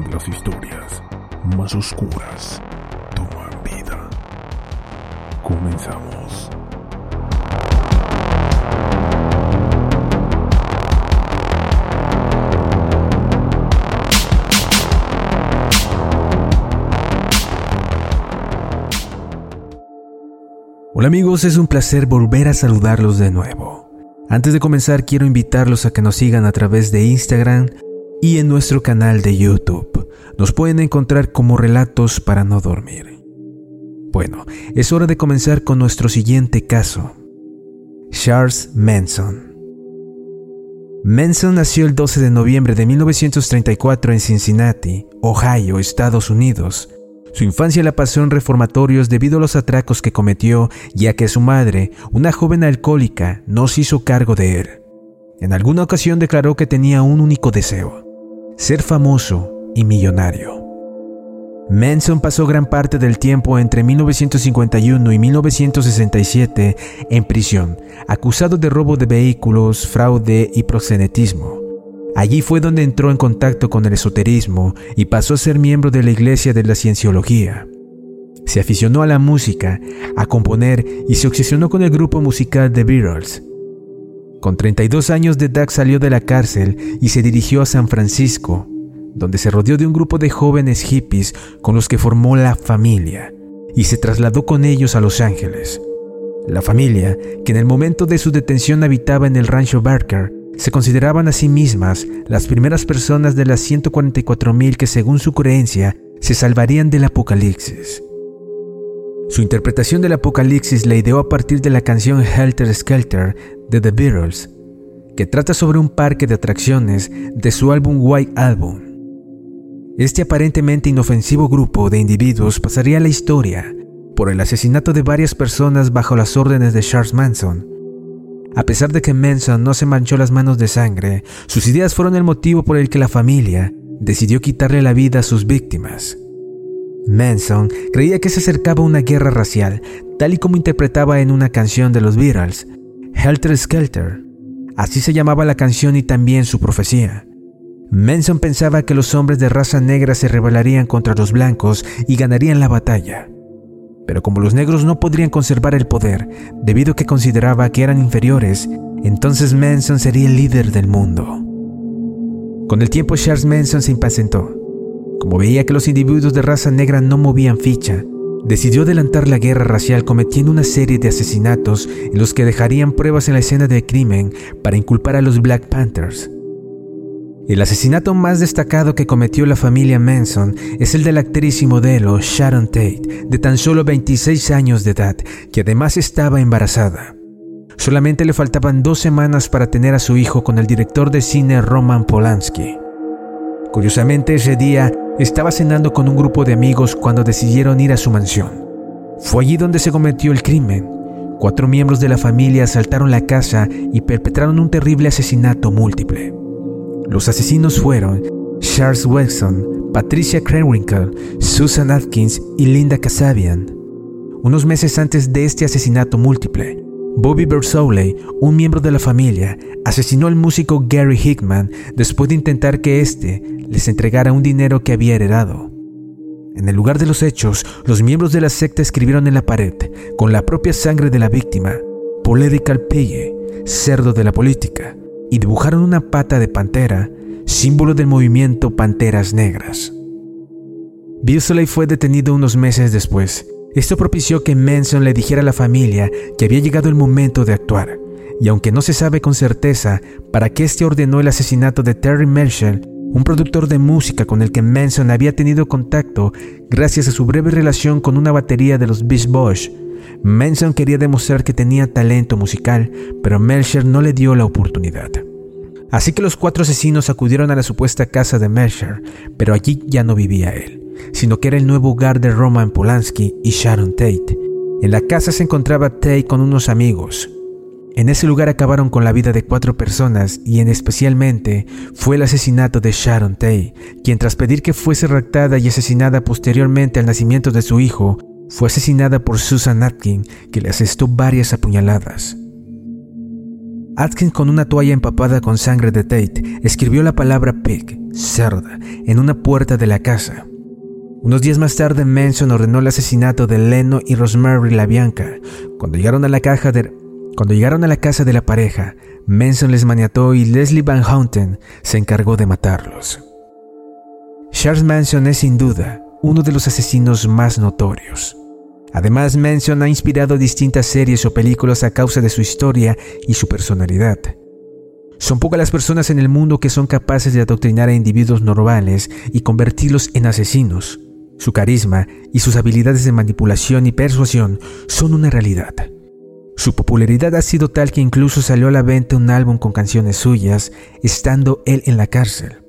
Donde las historias más oscuras toman vida. Comenzamos. Hola amigos, es un placer volver a saludarlos de nuevo. Antes de comenzar quiero invitarlos a que nos sigan a través de Instagram y en nuestro canal de YouTube. Nos pueden encontrar como Relatos para no dormir. Bueno, es hora de comenzar con nuestro siguiente caso. Charles Manson. Manson nació el 12 de noviembre de 1934 en Cincinnati, Ohio, Estados Unidos. Su infancia la pasó en reformatorios debido a los atracos que cometió, ya que su madre, una joven alcohólica, no se hizo cargo de él. En alguna ocasión declaró que tenía un único deseo, ser famoso y millonario. Manson pasó gran parte del tiempo entre 1951 y 1967 en prisión, acusado de robo de vehículos, fraude y proxenetismo. Allí fue donde entró en contacto con el esoterismo y pasó a ser miembro de la Iglesia de la Cienciología. Se aficionó a la música, a componer y se obsesionó con el grupo musical The Beatles. Con 32 años de edad salió de la cárcel y se dirigió a San Francisco, donde se rodeó de un grupo de jóvenes hippies con los que formó la familia y se trasladó con ellos a Los Ángeles. La familia, que en el momento de su detención habitaba en el rancho Barker, se consideraban a sí mismas las primeras personas de las 144.000 que según su creencia se salvarían del apocalipsis. Su interpretación del apocalipsis la ideó a partir de la canción Helter Skelter de The Beatles, que trata sobre un parque de atracciones de su álbum White Album. Este aparentemente inofensivo grupo de individuos pasaría a la historia por el asesinato de varias personas bajo las órdenes de Charles Manson. A pesar de que Manson no se manchó las manos de sangre, sus ideas fueron el motivo por el que la familia decidió quitarle la vida a sus víctimas. Manson creía que se acercaba una guerra racial, tal y como interpretaba en una canción de los Beatles, Helter Skelter. Así se llamaba la canción y también su profecía. Manson pensaba que los hombres de raza negra se rebelarían contra los blancos y ganarían la batalla. Pero como los negros no podrían conservar el poder debido a que consideraba que eran inferiores, entonces Manson sería el líder del mundo. Con el tiempo Charles Manson se impacientó. Como veía que los individuos de raza negra no movían ficha, decidió adelantar la guerra racial cometiendo una serie de asesinatos en los que dejarían pruebas en la escena del crimen para inculpar a los Black Panthers. El asesinato más destacado que cometió la familia Manson es el de la actriz y modelo Sharon Tate, de tan solo 26 años de edad, que además estaba embarazada. Solamente le faltaban dos semanas para tener a su hijo con el director de cine Roman Polanski. Curiosamente ese día estaba cenando con un grupo de amigos cuando decidieron ir a su mansión. Fue allí donde se cometió el crimen. Cuatro miembros de la familia asaltaron la casa y perpetraron un terrible asesinato múltiple. Los asesinos fueron Charles Wilson, Patricia Krenwinkel, Susan Atkins y Linda Kasabian. Unos meses antes de este asesinato múltiple, Bobby Bersoley, un miembro de la familia, asesinó al músico Gary Hickman después de intentar que éste les entregara un dinero que había heredado. En el lugar de los hechos, los miembros de la secta escribieron en la pared, con la propia sangre de la víctima, Political Pille, cerdo de la política, y dibujaron una pata de pantera, símbolo del movimiento Panteras Negras. Beasley fue detenido unos meses después. Esto propició que Manson le dijera a la familia que había llegado el momento de actuar, y aunque no se sabe con certeza para qué este ordenó el asesinato de Terry Marshall, un productor de música con el que Manson había tenido contacto gracias a su breve relación con una batería de los Beast Boys, Manson quería demostrar que tenía talento musical, pero Melcher no le dio la oportunidad. Así que los cuatro asesinos acudieron a la supuesta casa de Melcher, pero allí ya no vivía él, sino que era el nuevo hogar de Roman Polanski y Sharon Tate. En la casa se encontraba Tate con unos amigos. En ese lugar acabaron con la vida de cuatro personas y en especialmente fue el asesinato de Sharon Tate, quien tras pedir que fuese raptada y asesinada posteriormente al nacimiento de su hijo, fue asesinada por Susan Atkin, que le asestó varias apuñaladas. Atkin, con una toalla empapada con sangre de Tate, escribió la palabra pig, cerda, en una puerta de la casa. Unos días más tarde, Manson ordenó el asesinato de Leno y Rosemary LaBianca. Cuando llegaron a la cuando llegaron a la casa de la pareja, Manson les maniató y Leslie Van Houten se encargó de matarlos. Charles Manson es sin duda uno de los asesinos más notorios. Además, Manson ha inspirado distintas series o películas a causa de su historia y su personalidad. Son pocas las personas en el mundo que son capaces de adoctrinar a individuos normales y convertirlos en asesinos. Su carisma y sus habilidades de manipulación y persuasión son una realidad. Su popularidad ha sido tal que incluso salió a la venta un álbum con canciones suyas, estando él en la cárcel.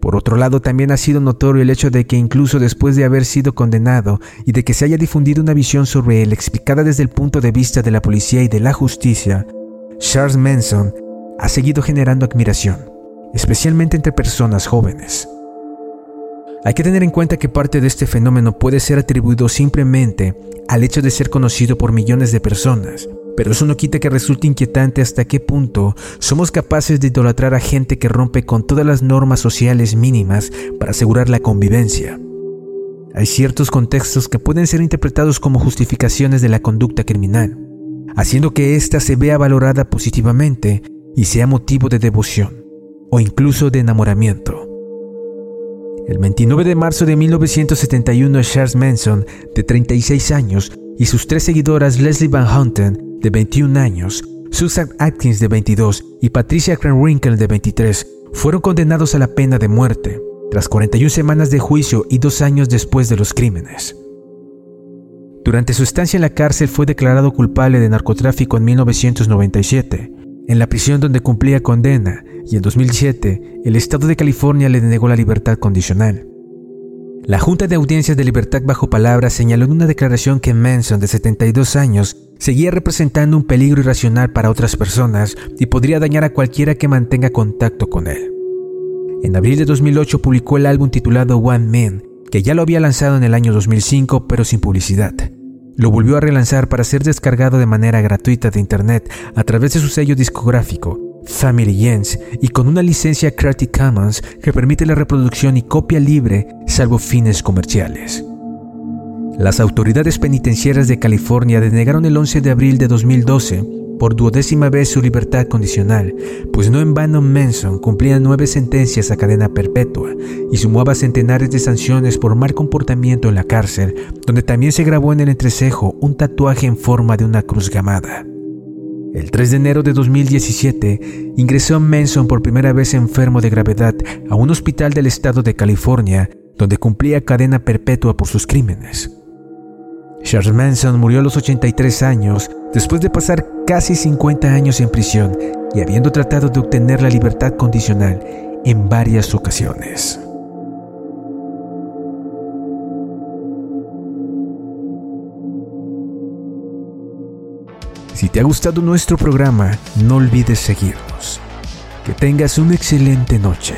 Por otro lado, también ha sido notorio el hecho de que incluso después de haber sido condenado y de que se haya difundido una visión sobre él explicada desde el punto de vista de la policía y de la justicia, Charles Manson ha seguido generando admiración, especialmente entre personas jóvenes. Hay que tener en cuenta que parte de este fenómeno puede ser atribuido simplemente al hecho de ser conocido por millones de personas, pero eso no quita que resulte inquietante hasta qué punto somos capaces de idolatrar a gente que rompe con todas las normas sociales mínimas para asegurar la convivencia. Hay ciertos contextos que pueden ser interpretados como justificaciones de la conducta criminal, haciendo que ésta se vea valorada positivamente y sea motivo de devoción o incluso de enamoramiento. El 29 de marzo de 1971, Charles Manson, de 36 años, y sus tres seguidoras Leslie Van Houten de 21 años, Susan Atkins, de 22, y Patricia Krenwinkel, de 23, fueron condenados a la pena de muerte, tras 41 semanas de juicio y dos años después de los crímenes. Durante su estancia en la cárcel fue declarado culpable de narcotráfico en 1997, en la prisión donde cumplía condena, y en 2007 el Estado de California le denegó la libertad condicional. La Junta de Audiencias de Libertad bajo palabra señaló en una declaración que Manson, de 72 años, seguía representando un peligro irracional para otras personas y podría dañar a cualquiera que mantenga contacto con él. En abril de 2008 publicó el álbum titulado One Man, que ya lo había lanzado en el año 2005 pero sin publicidad. Lo volvió a relanzar para ser descargado de manera gratuita de internet a través de su sello discográfico, Family Jens, y con una licencia Creative Commons que permite la reproducción y copia libre salvo fines comerciales. Las autoridades penitenciarias de California denegaron el 11 de abril de 2012 por duodécima vez su libertad condicional, pues no en vano Manson cumplía nueve sentencias a cadena perpetua y sumaba centenares de sanciones por mal comportamiento en la cárcel, donde también se grabó en el entrecejo un tatuaje en forma de una cruz gamada. El 3 de enero de 2017 ingresó Manson por primera vez enfermo de gravedad a un hospital del estado de California, donde cumplía cadena perpetua por sus crímenes. Charles Manson murió a los 83 años después de pasar casi 50 años en prisión y habiendo tratado de obtener la libertad condicional en varias ocasiones. Si te ha gustado nuestro programa, no olvides seguirnos. Que tengas una excelente noche.